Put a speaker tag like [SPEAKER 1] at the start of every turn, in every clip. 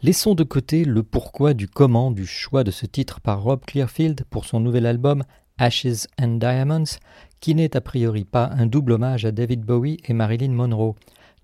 [SPEAKER 1] Laissons de côté le pourquoi du comment du choix de ce titre par Rob Clearfield pour son nouvel album Ashes and Diamonds, qui n'est a priori pas un double hommage à David Bowie et Marilyn Monroe.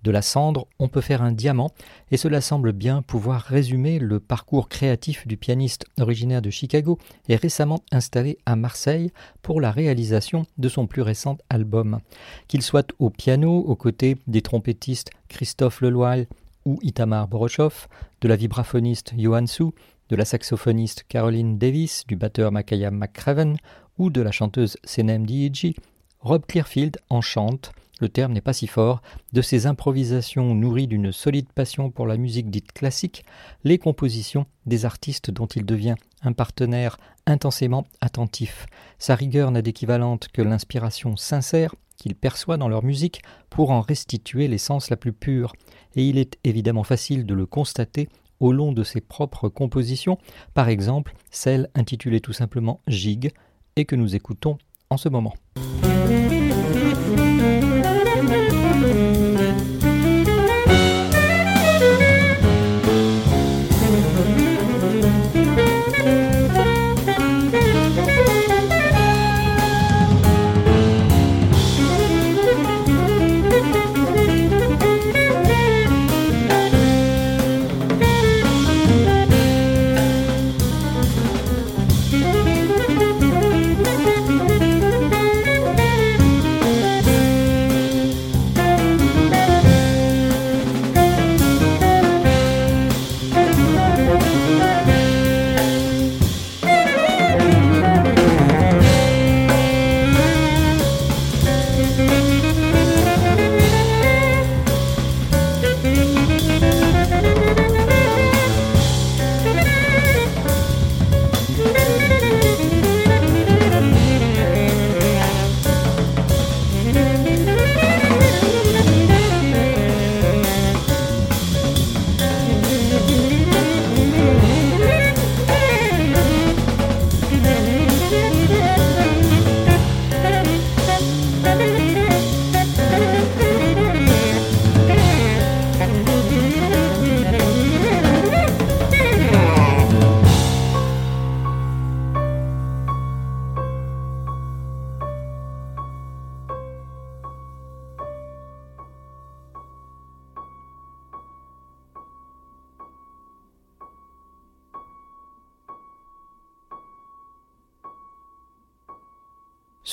[SPEAKER 1] De la cendre, on peut faire un diamant, et cela semble bien pouvoir résumer le parcours créatif du pianiste originaire de Chicago et récemment installé à Marseille pour la réalisation de son plus récent album. Qu'il soit au piano, aux côtés des trompettistes Christophe Leloir ou Itamar Borochov, de la vibraphoniste Johan Su, de la saxophoniste Caroline Davis, du batteur Makaya McCraven ou de la chanteuse Senem Diiji, Rob Clearfield enchante, le terme n'est pas si fort, de ses improvisations nourries d'une solide passion pour la musique dite classique, les compositions des artistes dont il devient un partenaire intensément attentif. Sa rigueur n'a d'équivalente que l'inspiration sincère qu'il perçoit dans leur musique pour en restituer l'essence la plus pure, et il est évidemment facile de le constater au long de ses propres compositions, par exemple celle intitulée tout simplement Gig, et que nous écoutons en ce moment.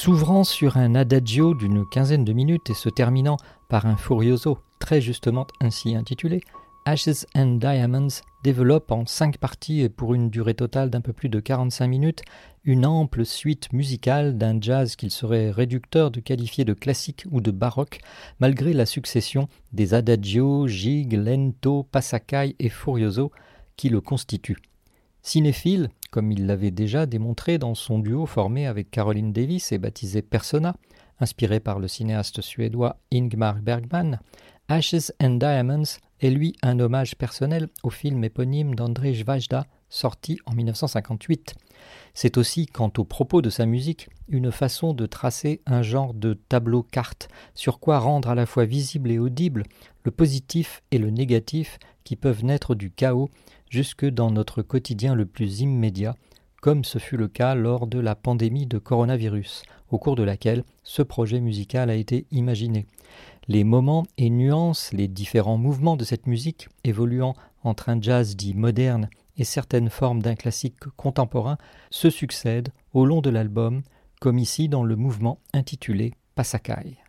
[SPEAKER 1] S'ouvrant sur un adagio d'une quinzaine de minutes et se terminant par un furioso très justement ainsi intitulé, Ashes and Diamonds développe en cinq parties et pour une durée totale d'un peu plus de 45 minutes une ample suite musicale d'un jazz qu'il serait réducteur de qualifier de classique ou de baroque, malgré la succession des adagio, gigue, lento, passacaille et furioso qui le constituent. Cinéphile, comme il l'avait déjà démontré dans son duo formé avec Caroline Davis et baptisé Persona, inspiré par le cinéaste suédois Ingmar Bergman, Ashes and Diamonds est lui un hommage personnel au film éponyme d'André Vajda, sorti en 1958. C'est aussi, quant au propos de sa musique, une façon de tracer un genre de tableau-carte sur quoi rendre à la fois visible et audible le positif et le négatif qui peuvent naître du chaos jusque dans notre quotidien le plus immédiat, comme ce fut le cas lors de la pandémie de coronavirus, au cours de laquelle ce projet musical a été imaginé. Les moments et nuances, les différents mouvements de cette musique, évoluant entre un jazz dit moderne et certaines formes d'un classique contemporain, se succèdent au long de l'album, comme ici dans le mouvement intitulé Pasakai.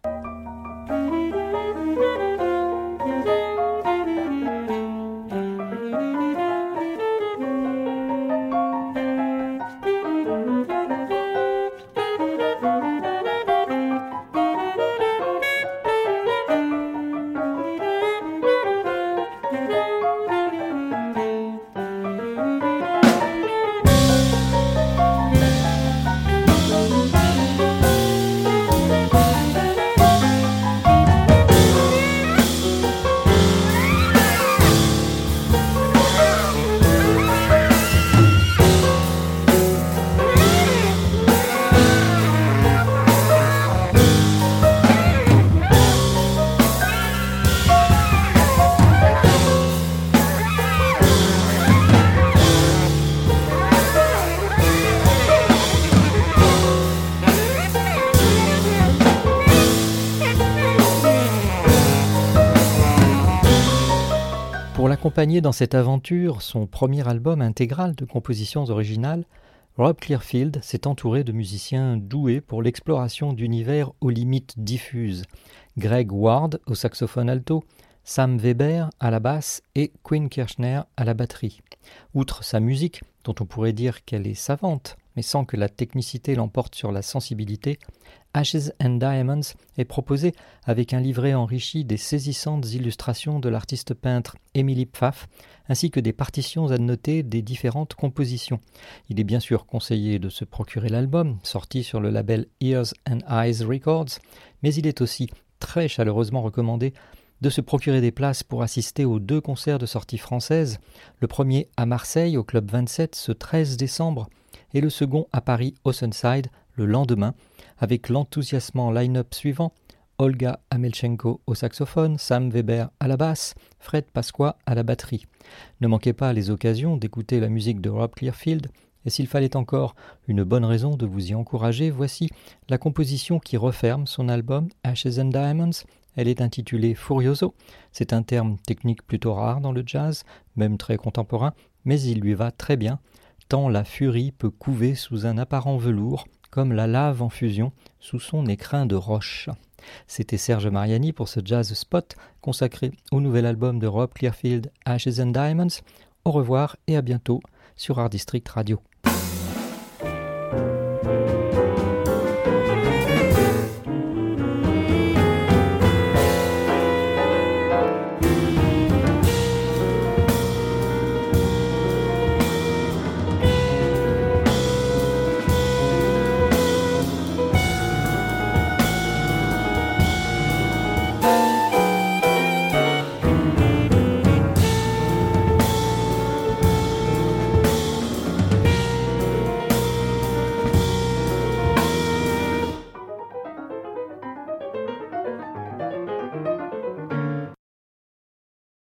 [SPEAKER 1] Accompagner dans cette aventure son premier album intégral de compositions originales, Rob Clearfield s'est entouré de musiciens doués pour l'exploration d'univers aux limites diffuses. Greg Ward au saxophone alto, Sam Weber à la basse et Quinn Kirchner à la batterie. Outre sa musique, dont on pourrait dire qu'elle est savante, mais sans que la technicité l'emporte sur la sensibilité, Ashes and Diamonds est proposé avec un livret enrichi des saisissantes illustrations de l'artiste peintre Emily Pfaff, ainsi que des partitions annotées des différentes compositions. Il est bien sûr conseillé de se procurer l'album, sorti sur le label Ears and Eyes Records, mais il est aussi très chaleureusement recommandé de se procurer des places pour assister aux deux concerts de sortie française, le premier à Marseille au Club 27 ce 13 décembre et le second à Paris Oceanside le lendemain, avec l'enthousiasmant line-up suivant Olga Amelchenko au saxophone, Sam Weber à la basse, Fred Pasqua à la batterie. Ne manquez pas les occasions d'écouter la musique de Rob Clearfield, et s'il fallait encore une bonne raison de vous y encourager, voici la composition qui referme son album Ashes and Diamonds. Elle est intitulée Furioso. C'est un terme technique plutôt rare dans le jazz, même très contemporain, mais il lui va très bien tant la furie peut couver sous un apparent velours, comme la lave en fusion sous son écrin de roche. C'était Serge Mariani pour ce Jazz Spot consacré au nouvel album de Rob Clearfield, Ashes and Diamonds. Au revoir et à bientôt sur Art District Radio.